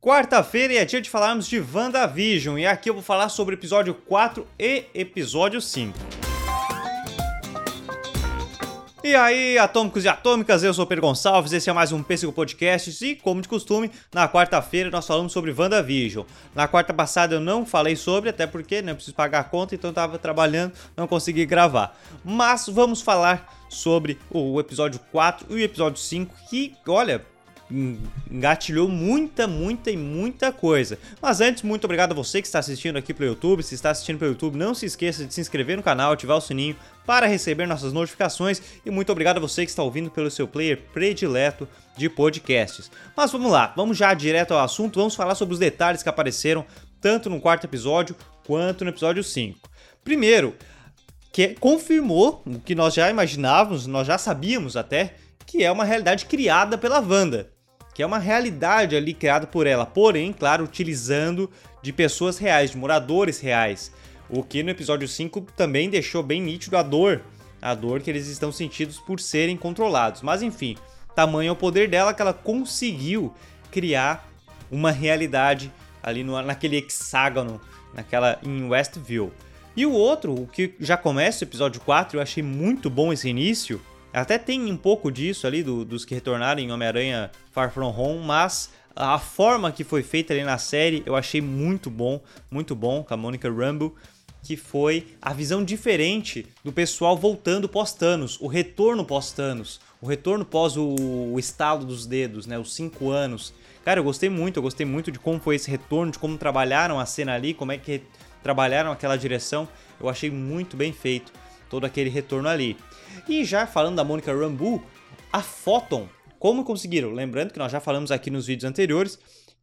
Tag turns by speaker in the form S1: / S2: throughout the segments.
S1: Quarta-feira é dia de falarmos de WandaVision, e aqui eu vou falar sobre episódio 4 e episódio 5. E aí, atômicos e atômicas, eu sou Pedro Gonçalves, esse é mais um Pêssego Podcast e, como de costume, na quarta-feira nós falamos sobre WandaVision. Na quarta passada eu não falei sobre, até porque não né, preciso pagar a conta, então eu tava trabalhando, não consegui gravar. Mas vamos falar sobre o episódio 4 e o episódio 5, que, olha, engatilhou muita, muita e muita coisa. Mas antes, muito obrigado a você que está assistindo aqui pelo YouTube. Se está assistindo pelo YouTube, não se esqueça de se inscrever no canal, ativar o sininho para receber nossas notificações. E muito obrigado a você que está ouvindo pelo seu player predileto de podcasts. Mas vamos lá, vamos já direto ao assunto. Vamos falar sobre os detalhes que apareceram tanto no quarto episódio quanto no episódio 5. Primeiro, que confirmou o que nós já imaginávamos, nós já sabíamos até, que é uma realidade criada pela Wanda que é uma realidade ali criada por ela, porém, claro, utilizando de pessoas reais, de moradores reais. O que no episódio 5 também deixou bem nítido a dor, a dor que eles estão sentindo por serem controlados. Mas enfim, tamanho é o poder dela que ela conseguiu criar uma realidade ali no, naquele hexágono, naquela em Westview. E o outro, o que já começa o episódio 4, eu achei muito bom esse início, até tem um pouco disso ali do, dos que retornaram em Homem-Aranha Far From Home, mas a forma que foi feita ali na série eu achei muito bom, muito bom, com a Monica Rambeau, que foi a visão diferente do pessoal voltando pós-Thanos, o retorno pós-Thanos, o retorno pós o, o, estalo dos dedos, né, os cinco anos. Cara, eu gostei muito, eu gostei muito de como foi esse retorno, de como trabalharam a cena ali, como é que trabalharam aquela direção. Eu achei muito bem feito todo aquele retorno ali. E já falando da Mônica Rambeau, a Photon, como conseguiram? Lembrando que nós já falamos aqui nos vídeos anteriores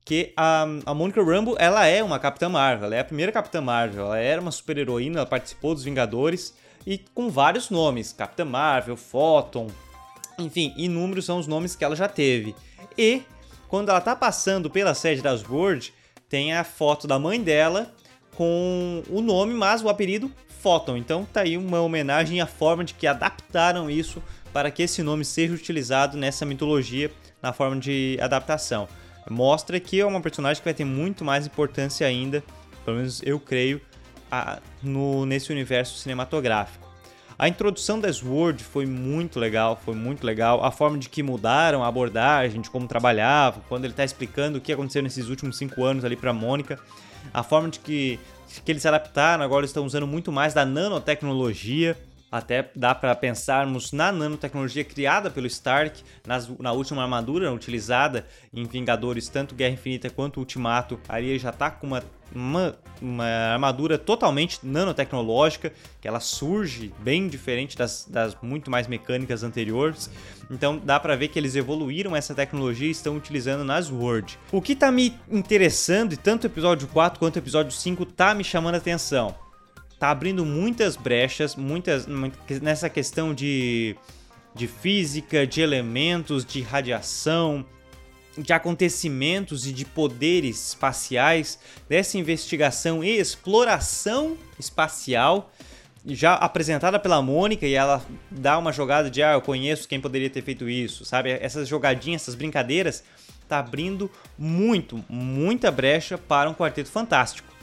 S1: que a, a Monica Rambeau, ela é uma Capitã Marvel, ela é a primeira Capitã Marvel, ela era uma super-heroína, ela participou dos Vingadores e com vários nomes, Capitã Marvel, Photon, enfim, inúmeros são os nomes que ela já teve. E quando ela tá passando pela sede das World, tem a foto da mãe dela com o nome, mas o apelido Photon. Então tá aí uma homenagem à forma de que adaptaram isso para que esse nome seja utilizado nessa mitologia na forma de adaptação. Mostra que é uma personagem que vai ter muito mais importância ainda, pelo menos eu creio, a, no, nesse universo cinematográfico. A introdução da Sword foi muito legal, foi muito legal. A forma de que mudaram a abordagem, de como trabalhava, quando ele está explicando o que aconteceu nesses últimos cinco anos ali para Mônica. A forma de que que eles se adaptaram, agora estão usando muito mais da nanotecnologia. Até dá para pensarmos na nanotecnologia criada pelo Stark, nas, na última armadura utilizada em Vingadores, tanto Guerra Infinita quanto Ultimato. Ali já está com uma, uma, uma, armadura totalmente nanotecnológica, que ela surge bem diferente das, das muito mais mecânicas anteriores. Então dá para ver que eles evoluíram essa tecnologia e estão utilizando nas Word. O que está me interessando, e tanto o episódio 4 quanto o episódio 5 tá me chamando a atenção tá abrindo muitas brechas, muitas nessa questão de, de física, de elementos, de radiação, de acontecimentos e de poderes espaciais, dessa investigação e exploração espacial já apresentada pela Mônica e ela dá uma jogada de ah, eu conheço quem poderia ter feito isso, sabe? Essas jogadinhas, essas brincadeiras tá abrindo muito, muita brecha para um quarteto fantástico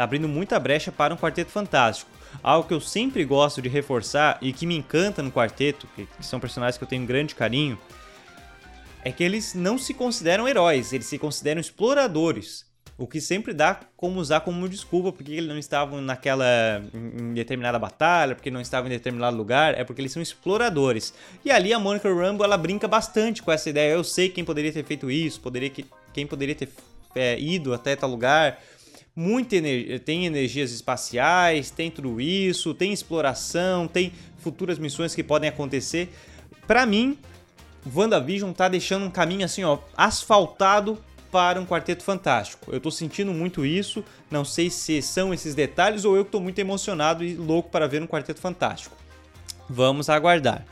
S1: tá abrindo muita brecha para um quarteto fantástico. Algo que eu sempre gosto de reforçar e que me encanta no quarteto, que são personagens que eu tenho um grande carinho, é que eles não se consideram heróis, eles se consideram exploradores. O que sempre dá como usar como desculpa porque eles não estavam naquela em determinada batalha, porque não estavam em determinado lugar, é porque eles são exploradores. E ali a Monica Rambo ela brinca bastante com essa ideia. Eu sei quem poderia ter feito isso, poderia quem poderia ter é, ido até tal lugar, muita energia, tem energias espaciais, tem tudo isso, tem exploração, tem futuras missões que podem acontecer. Para mim, WandaVision tá deixando um caminho assim, ó, asfaltado para um quarteto fantástico. Eu tô sentindo muito isso, não sei se são esses detalhes ou eu que tô muito emocionado e louco para ver um quarteto fantástico. Vamos aguardar.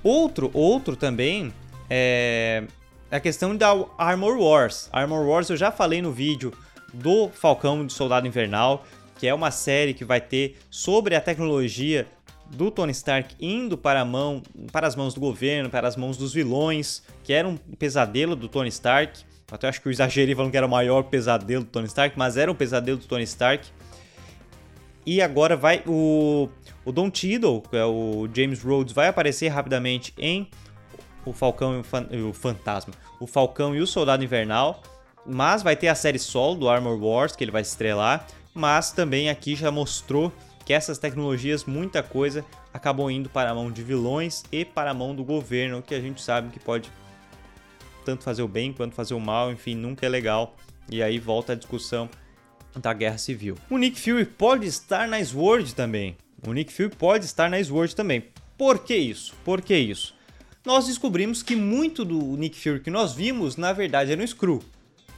S1: Outro, outro também é a questão da Armor Wars. Armor Wars eu já falei no vídeo do Falcão de Soldado Invernal, que é uma série que vai ter sobre a tecnologia do Tony Stark indo para, a mão, para as mãos do governo, para as mãos dos vilões, que era um pesadelo do Tony Stark. Até acho que eu exagerei falando que era o maior pesadelo do Tony Stark, mas era um pesadelo do Tony Stark. E agora vai o, o Don Cheadle, que é o James Rhodes, vai aparecer rapidamente em O Falcão e o, Fan, o Fantasma. O Falcão e o Soldado Invernal. Mas vai ter a série solo do Armor Wars, que ele vai estrelar. Mas também aqui já mostrou que essas tecnologias, muita coisa, acabam indo para a mão de vilões e para a mão do governo, que a gente sabe que pode tanto fazer o bem quanto fazer o mal, enfim, nunca é legal. E aí volta a discussão da Guerra Civil. O Nick Fury pode estar na Sword também. O Nick Fury pode estar na Sword também. Por que isso? Por que isso? Nós descobrimos que muito do Nick Fury que nós vimos, na verdade, era um Screw,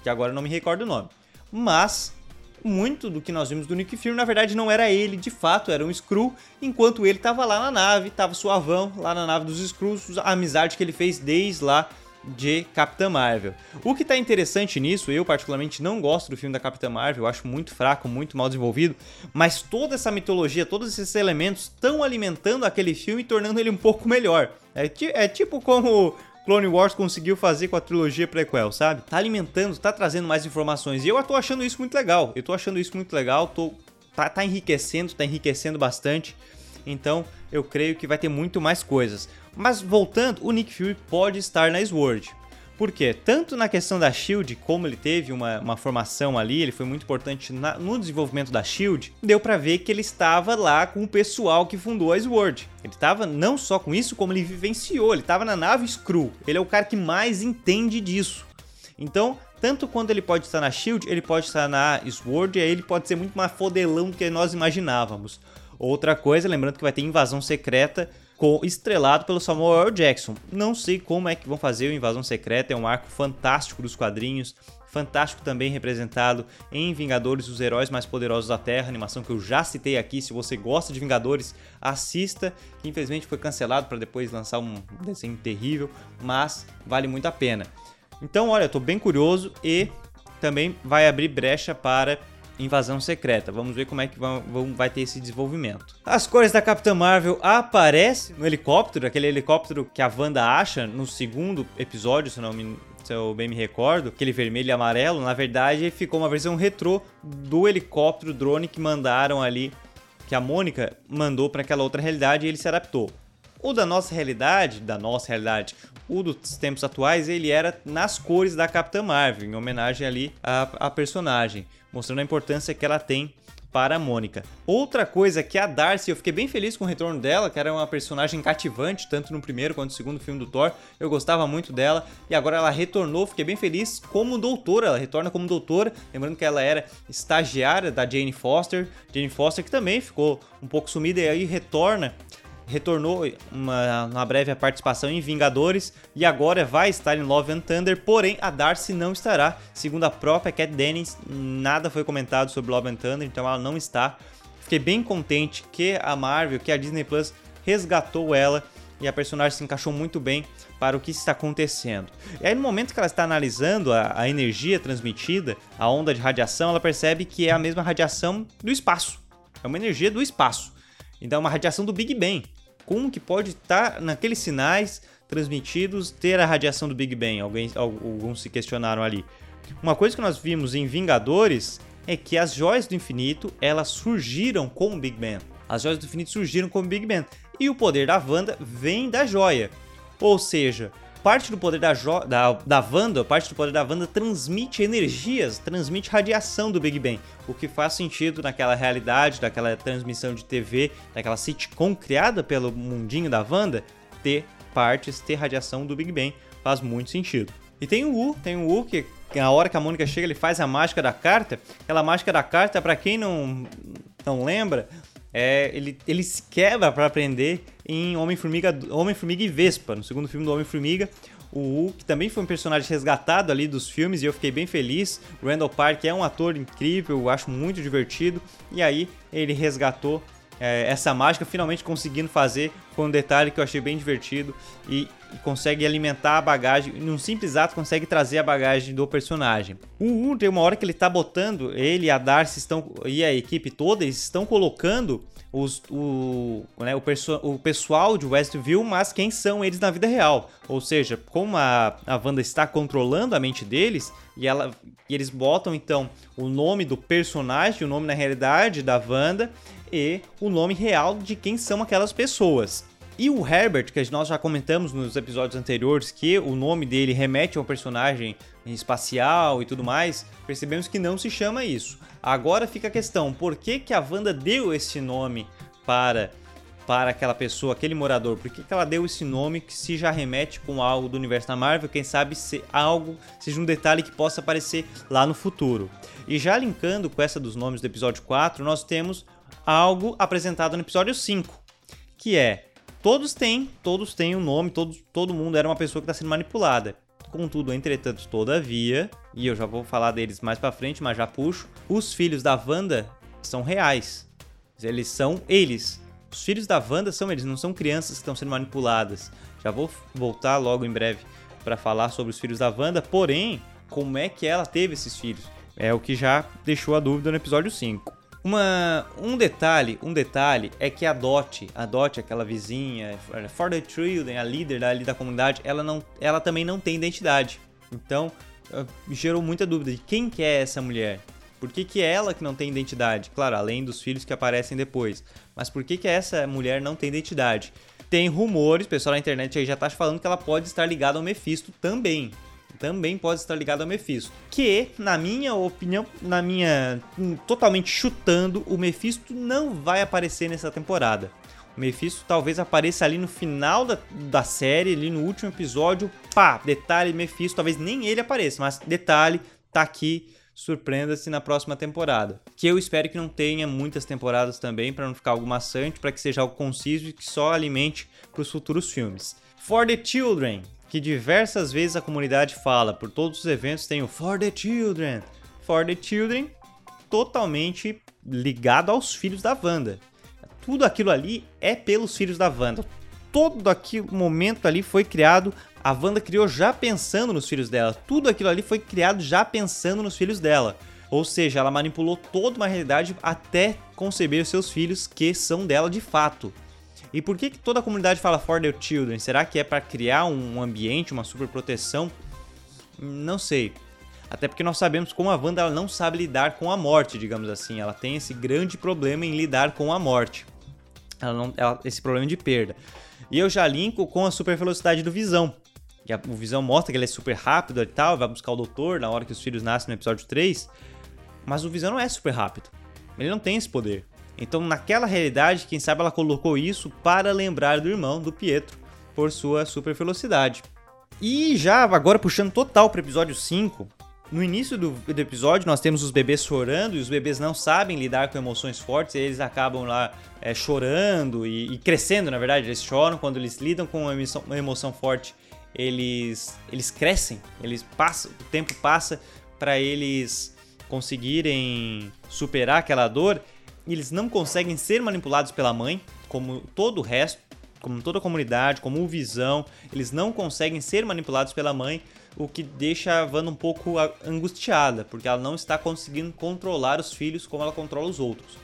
S1: que agora não me recordo o nome. Mas muito do que nós vimos do Nick Fury, na verdade, não era ele de fato, era um Screw, enquanto ele estava lá na nave, estava suavão lá na nave dos Screws, a amizade que ele fez desde lá de Capitã Marvel. O que está interessante nisso, eu particularmente não gosto do filme da Capitã Marvel, eu acho muito fraco, muito mal desenvolvido, mas toda essa mitologia, todos esses elementos estão alimentando aquele filme e tornando ele um pouco melhor. É, é tipo como Clone Wars conseguiu fazer com a trilogia prequel, sabe? Tá alimentando, tá trazendo mais informações. E eu tô achando isso muito legal. Eu tô achando isso muito legal, tô tá, tá enriquecendo, tá enriquecendo bastante. Então, eu creio que vai ter muito mais coisas. Mas voltando, o Nick Fury pode estar na Sword. Por quê? Tanto na questão da Shield, como ele teve uma, uma formação ali, ele foi muito importante na, no desenvolvimento da Shield, deu para ver que ele estava lá com o pessoal que fundou a Sword. Ele estava não só com isso, como ele vivenciou, ele estava na nave Screw. Ele é o cara que mais entende disso. Então, tanto quando ele pode estar na Shield, ele pode estar na Sword, e aí ele pode ser muito mais fodelão do que nós imaginávamos. Outra coisa, lembrando que vai ter invasão secreta estrelado pelo Samuel L. Jackson. Não sei como é que vão fazer o Invasão Secreta, é um arco fantástico dos quadrinhos, fantástico também representado em Vingadores, os heróis mais poderosos da Terra, animação que eu já citei aqui. Se você gosta de Vingadores, assista, que infelizmente foi cancelado para depois lançar um desenho terrível, mas vale muito a pena. Então, olha, eu tô bem curioso e também vai abrir brecha para invasão secreta. Vamos ver como é que vão, vão, vai ter esse desenvolvimento. As cores da Capitã Marvel aparecem no helicóptero, aquele helicóptero que a Wanda acha no segundo episódio, se não me, se eu bem me recordo, aquele vermelho e amarelo, na verdade ficou uma versão retrô do helicóptero drone que mandaram ali, que a Mônica mandou para aquela outra realidade e ele se adaptou. O da nossa realidade, da nossa realidade, o dos tempos atuais, ele era nas cores da Capitã Marvel, em homenagem ali à, à personagem, mostrando a importância que ela tem para a Mônica. Outra coisa que a Darcy, eu fiquei bem feliz com o retorno dela, que era uma personagem cativante, tanto no primeiro quanto no segundo filme do Thor. Eu gostava muito dela e agora ela retornou, fiquei bem feliz como doutora. Ela retorna como doutora, lembrando que ela era estagiária da Jane Foster. Jane Foster que também ficou um pouco sumida e aí retorna retornou uma, uma breve participação em Vingadores e agora vai estar em Love and Thunder, porém a Darcy não estará. Segundo a própria Cat Dennings, nada foi comentado sobre Love and Thunder, então ela não está. Fiquei bem contente que a Marvel, que a Disney Plus resgatou ela e a personagem se encaixou muito bem para o que está acontecendo. E aí, no momento que ela está analisando a, a energia transmitida, a onda de radiação, ela percebe que é a mesma radiação do espaço. É uma energia do espaço. Então, é uma radiação do Big Bang como que pode estar tá naqueles sinais transmitidos ter a radiação do Big Bang? Alguém, alguns se questionaram ali. Uma coisa que nós vimos em Vingadores é que as joias do infinito elas surgiram com o Big Bang. As joias do infinito surgiram com o Big Bang. E o poder da Wanda vem da joia. Ou seja, parte do poder da, da, da Wanda, parte do poder da Wanda transmite energias, transmite radiação do Big Bang, o que faz sentido naquela realidade, daquela transmissão de TV, daquela sitcom criada pelo mundinho da Wanda, ter partes, ter radiação do Big Bang, faz muito sentido. E tem o U, tem o U que na hora que a Mônica chega ele faz a mágica da carta, aquela mágica da carta, para quem não, não lembra, é, ele, ele se quebra para aprender em Homem-Formiga Homem -Formiga e Vespa, no segundo filme do Homem-Formiga. O Hulk também foi um personagem resgatado ali dos filmes e eu fiquei bem feliz. Randall Park é um ator incrível, eu acho muito divertido. E aí ele resgatou é, essa mágica, finalmente conseguindo fazer com um detalhe que eu achei bem divertido e, e, consegue alimentar a bagagem, num simples ato consegue trazer a bagagem do personagem. O Wu tem uma hora que ele tá botando, ele, a Darcy estão, e a equipe toda, eles estão colocando os, o, né, o, o pessoal de Westview, mas quem são eles na vida real. Ou seja, como a, a Wanda está controlando a mente deles, e, ela, e eles botam então o nome do personagem, o nome na realidade da Wanda, e o nome real de quem são aquelas pessoas. E o Herbert, que nós já comentamos nos episódios anteriores, que o nome dele remete a um personagem espacial e tudo mais, percebemos que não se chama isso. Agora fica a questão, por que, que a Wanda deu esse nome para para aquela pessoa, aquele morador? Por que, que ela deu esse nome que se já remete com algo do universo da Marvel? Quem sabe se algo, seja um detalhe que possa aparecer lá no futuro. E já linkando com essa dos nomes do episódio 4, nós temos algo apresentado no episódio 5, que é todos têm, todos têm um nome, todos, todo mundo era uma pessoa que está sendo manipulada. Contudo, entretanto, todavia, e eu já vou falar deles mais para frente, mas já puxo, os filhos da Wanda são reais. Eles são eles. Os filhos da Wanda são eles, não são crianças que estão sendo manipuladas. Já vou voltar logo em breve para falar sobre os filhos da Wanda, porém, como é que ela teve esses filhos? É o que já deixou a dúvida no episódio 5. Uma, um detalhe, um detalhe é que a Dot, a Dot, aquela vizinha, For the Children, a líder ali da comunidade, ela, não, ela também não tem identidade. Então, ah, gerou muita dúvida de quem que é essa mulher. Por que, que é ela que não tem identidade? Claro, além dos filhos que aparecem depois. Mas por que, que essa mulher não tem identidade? Tem rumores, pessoal na internet aí já tá falando que ela pode estar ligada ao Mephisto também também pode estar ligado ao Mephisto. Que, na minha opinião, na minha. Totalmente chutando, o Mephisto não vai aparecer nessa temporada. O Mephisto talvez apareça ali no final da, da série, ali no último episódio. Pá, detalhe, Mephisto, talvez nem ele apareça, mas detalhe, tá aqui. Surpreenda-se na próxima temporada. Que eu espero que não tenha muitas temporadas também, para não ficar algo maçante, para que seja algo conciso e que só alimente para os futuros filmes. For the Children, que diversas vezes a comunidade fala, por todos os eventos tem o For the Children. For the Children, totalmente ligado aos filhos da Wanda. Tudo aquilo ali é pelos filhos da Wanda. Todo aquele momento ali foi criado, a Wanda criou já pensando nos filhos dela. Tudo aquilo ali foi criado já pensando nos filhos dela. Ou seja, ela manipulou toda uma realidade até conceber os seus filhos que são dela de fato. E por que, que toda a comunidade fala For the Children? Será que é para criar um ambiente, uma super proteção? Não sei. Até porque nós sabemos como a Wanda não sabe lidar com a morte, digamos assim. Ela tem esse grande problema em lidar com a morte. Ela não, ela, esse problema de perda. E eu já linko com a super velocidade do Visão. Que a, o Visão mostra que ele é super rápido e tal, vai buscar o doutor na hora que os filhos nascem no episódio 3. Mas o Visão não é super rápido. Ele não tem esse poder. Então, naquela realidade, quem sabe ela colocou isso para lembrar do irmão, do Pietro, por sua super velocidade. E já agora puxando total para o episódio 5, no início do, do, episódio nós temos os bebês chorando e os bebês não sabem lidar com emoções fortes, e eles acabam lá é, chorando e, e, crescendo, na verdade, eles choram quando eles lidam com uma emoção, uma emoção forte, eles eles crescem, eles passam, o tempo passa para eles conseguirem superar aquela dor eles não conseguem ser manipulados pela mãe, como todo o resto, como toda a comunidade, como o Visão, eles não conseguem ser manipulados pela mãe, o que deixa a Wanda um pouco angustiada, porque ela não está conseguindo controlar os filhos como ela controla os outros.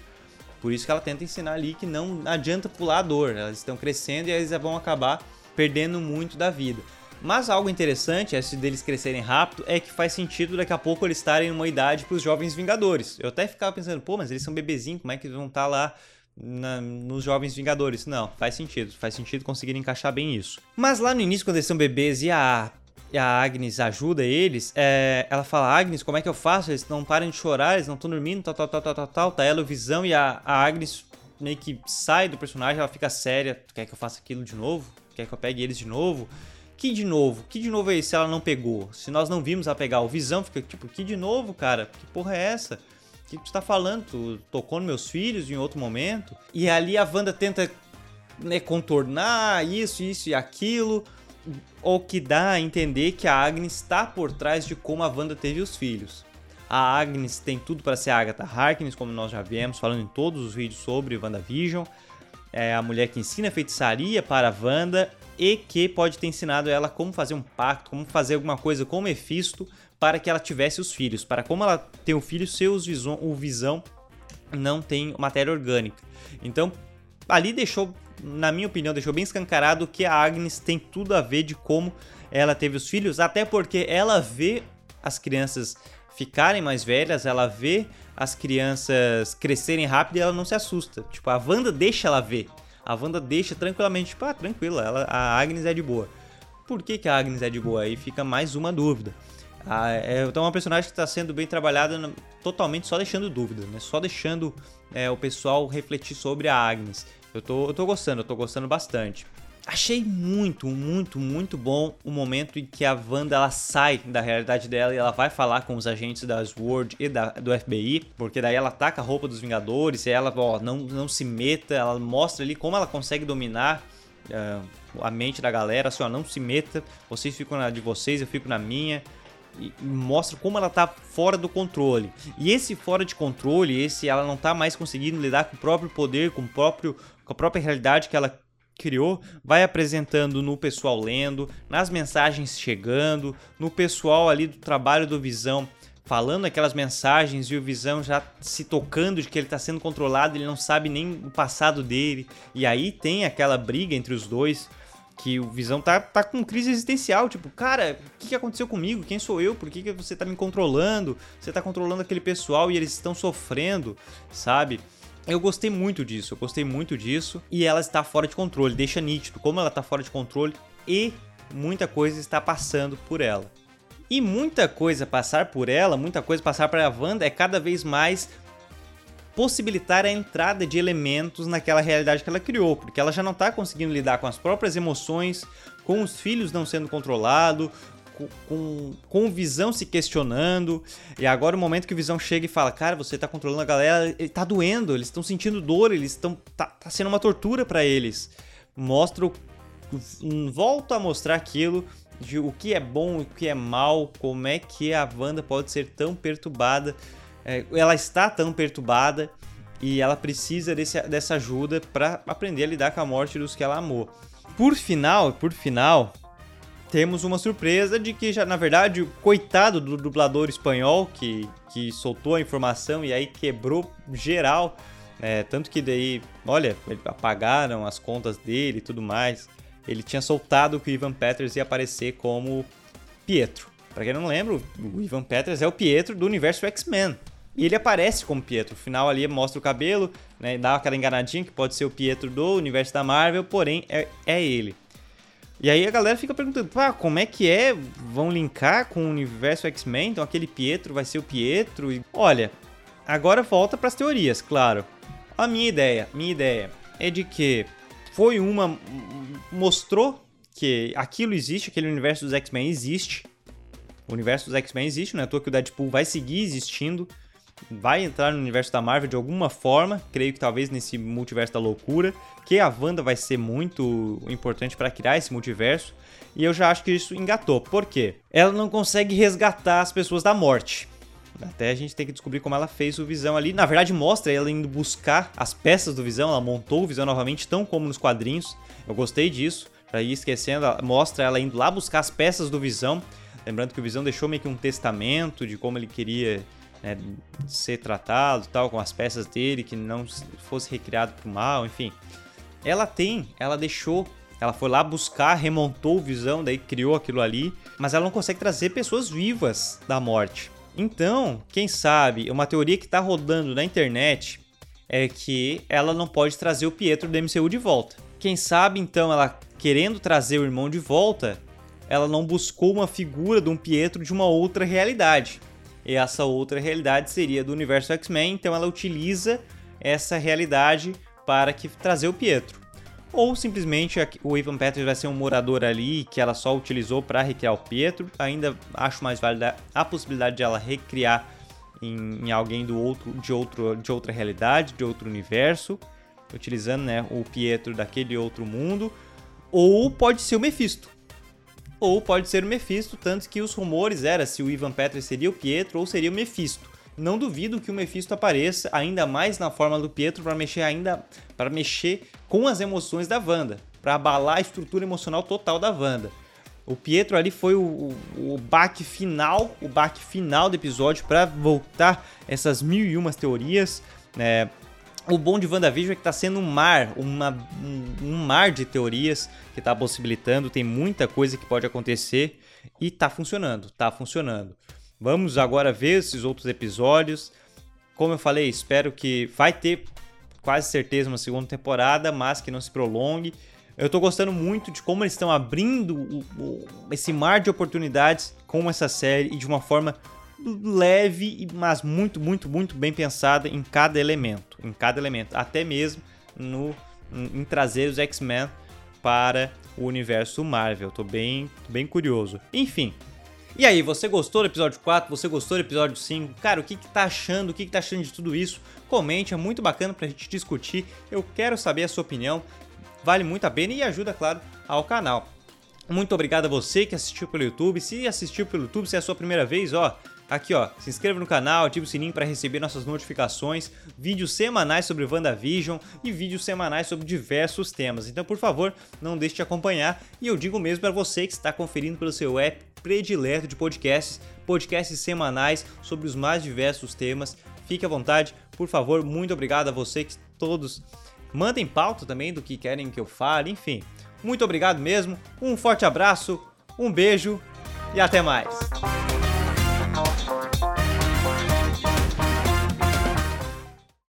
S1: Por isso que ela tenta ensinar ali que não adianta pular a dor, elas estão crescendo e eles vão acabar perdendo muito da vida. Mas algo interessante, esse deles crescerem rápido, é que faz sentido daqui a pouco eles estarem em uma idade para os jovens Vingadores. Eu até ficava pensando, pô, mas eles são bebezinhos, como é que eles vão estar tá lá na, nos Jovens Vingadores? Não, faz sentido, faz sentido conseguir encaixar bem isso. Mas lá no início, quando eles são bebês e a, e a Agnes ajuda eles, é, ela fala, Agnes, como é que eu faço? Eles não param de chorar, eles não estão dormindo, tal, tal, tal, tal, tal, tal. Tá ela, o Visão e a, a Agnes meio que sai do personagem, ela fica séria, quer que eu faça aquilo de novo? Quer que eu pegue eles de novo? Que de novo? Que de novo é esse se ela não pegou? Se nós não vimos a pegar o Visão, fica tipo, que de novo, cara? Que porra é essa? O que tu tá falando? Tu tocou nos meus filhos em outro momento? E ali a Wanda tenta né, contornar isso, isso e aquilo. O que dá a entender que a Agnes está por trás de como a Wanda teve os filhos. A Agnes tem tudo para ser a Agatha Harkness, como nós já viemos falando em todos os vídeos sobre WandaVision. É a mulher que ensina feitiçaria para a Wanda e que pode ter ensinado ela como fazer um pacto, como fazer alguma coisa com o Mephisto para que ela tivesse os filhos, para como ela tem o filho, seus visão, o visão não tem matéria orgânica. Então, ali deixou, na minha opinião, deixou bem escancarado que a Agnes tem tudo a ver de como ela teve os filhos, até porque ela vê as crianças ficarem mais velhas, ela vê as crianças crescerem rápido e ela não se assusta. Tipo, a Wanda deixa ela ver. A Wanda deixa tranquilamente, tipo, ah, tranquila, ela, a Agnes é de boa. Por que, que a Agnes é de boa? Aí fica mais uma dúvida. Ah, é, então é uma personagem que está sendo bem trabalhada totalmente só deixando dúvidas, né? Só deixando é, o pessoal refletir sobre a Agnes. Eu tô, eu tô gostando, eu tô gostando bastante. Achei muito, muito, muito bom o momento em que a Wanda ela sai da realidade dela e ela vai falar com os agentes da SWORD e da, do FBI, porque daí ela ataca a roupa dos Vingadores e ela, ó, não, não se meta, ela mostra ali como ela consegue dominar uh, a mente da galera, assim, ó, não se meta, vocês ficam na de vocês, eu fico na minha, e mostra como ela tá fora do controle. E esse fora de controle, esse ela não tá mais conseguindo lidar com o próprio poder, com o próprio com a própria realidade que ela criou, vai apresentando no pessoal lendo, nas mensagens chegando, no pessoal ali do trabalho do Visão falando aquelas mensagens e o Visão já se tocando de que ele está sendo controlado, ele não sabe nem o passado dele. E aí tem aquela briga entre os dois que o Visão tá, tá com crise existencial, tipo, cara, o que, que aconteceu comigo? Quem sou eu? Por que, que você tá me controlando? Você tá controlando aquele pessoal e eles estão sofrendo, sabe? Eu gostei muito disso, eu gostei muito disso. E ela está fora de controle, deixa nítido como ela está fora de controle e muita coisa está passando por ela. E muita coisa passar por ela, muita coisa passar para a Wanda é cada vez mais possibilitar a entrada de elementos naquela realidade que ela criou, porque ela já não está conseguindo lidar com as próprias emoções, com os filhos não sendo controlados, com, com, o Visão se questionando. E agora o momento que o Visão chega e fala: Cara, você tá controlando a galera, ele tá doendo, eles estão sentindo dor, eles estão. Tá, tá sendo uma tortura para eles. Mostra. Volto a mostrar aquilo de o que é bom o que é mal, como é que a Wanda pode ser tão perturbada. É, ela está tão perturbada e ela precisa desse, dessa ajuda para aprender a lidar com a morte dos que ela amou. Por final, por final, temos uma surpresa de que já, na verdade, o coitado do dublador espanhol que, que soltou a informação e aí quebrou geral. É, tanto que daí, olha, apagaram as contas dele e tudo mais. Ele tinha soltado que o Ivan Peters ia aparecer como Pietro. Pra quem não lembra, o Ivan Peters é o Pietro do universo X-Men. E ele aparece como Pietro. No final ali mostra o cabelo, né? Dá aquela enganadinha que pode ser o Pietro do universo da Marvel, porém é, é ele. E aí a galera fica perguntando, pá, como é que é? Vão linkar com o universo X-Men? Então aquele Pietro vai ser o Pietro? E... Olha, agora volta para as teorias, claro. A minha ideia, minha ideia é de que foi uma mostrou que aquilo existe, aquele universo dos X-Men existe. O universo dos X-Men existe, não é à toa que o Deadpool vai seguir existindo vai entrar no universo da Marvel de alguma forma, creio que talvez nesse multiverso da loucura, que a Wanda vai ser muito importante para criar esse multiverso, e eu já acho que isso engatou. Por quê? Ela não consegue resgatar as pessoas da morte. Até a gente tem que descobrir como ela fez o Visão ali. Na verdade, mostra ela indo buscar as peças do Visão, ela montou o Visão novamente, tão como nos quadrinhos. Eu gostei disso. Já ia esquecendo, mostra ela indo lá buscar as peças do Visão. Lembrando que o Visão deixou meio que um testamento de como ele queria né, ser tratado tal com as peças dele que não fosse recriado pro mal, enfim. Ela tem, ela deixou, ela foi lá buscar, remontou o Visão, daí criou aquilo ali, mas ela não consegue trazer pessoas vivas da morte. Então, quem sabe, uma teoria que tá rodando na internet é que ela não pode trazer o Pietro do MCU de volta. Quem sabe então ela querendo trazer o irmão de volta, ela não buscou uma figura de um Pietro de uma outra realidade. E essa outra realidade seria do universo X-Men, então ela utiliza essa realidade para que trazer o Pietro. Ou simplesmente o Ivan Peters vai ser um morador ali que ela só utilizou para recriar o Pietro. Ainda acho mais válida a possibilidade de ela recriar em, em, alguém do outro, de, outro, de outra realidade, de outro universo, utilizando né, o Pietro daquele outro mundo. Ou pode ser o Mephisto ou pode ser o Mephisto, tanto que os rumores era se o Ivan Peters seria o Pietro ou seria o Mephisto. Não duvido que o Mephisto apareça ainda mais na forma do Pietro para mexer ainda para mexer com as emoções da Wanda, para abalar a estrutura emocional total da Wanda. O Pietro ali foi o, o, o baque final, o baque final do episódio para voltar essas mil e umas teorias. É, o bom de WandaVision é que está sendo um mar, uma, um, mar de teorias que está possibilitando, tem muita coisa que pode acontecer e está funcionando, está funcionando. Vamos agora ver esses outros episódios. Como eu falei, espero que vai ter quase certeza uma segunda temporada, mas que não se prolongue. Eu tô gostando muito de como eles estão abrindo o, o, esse mar de oportunidades com essa série e de uma forma leve, mas muito, muito, muito bem pensada em cada elemento, em cada elemento, até mesmo no em trazer os X-Men para o universo Marvel. Tô bem, bem curioso. Enfim, e aí, você gostou do episódio 4? Você gostou do episódio 5? Cara, o que, que tá achando? O que, que tá achando de tudo isso? Comente, é muito bacana pra gente discutir. Eu quero saber a sua opinião. Vale muito a pena e ajuda, claro, ao canal. Muito obrigado a você que assistiu pelo YouTube. Se assistiu pelo YouTube, se é a sua primeira vez, ó, Aqui ó, se inscreva no canal, ative o sininho para receber nossas notificações, vídeos semanais sobre WandaVision e vídeos semanais sobre diversos temas. Então, por favor, não deixe de acompanhar. E eu digo mesmo para você que está conferindo pelo seu app predileto de podcasts, podcasts semanais sobre os mais diversos temas. Fique à vontade, por favor. Muito obrigado a você que todos mandem pauta também do que querem que eu fale, enfim. Muito obrigado mesmo. Um forte abraço, um beijo e até mais.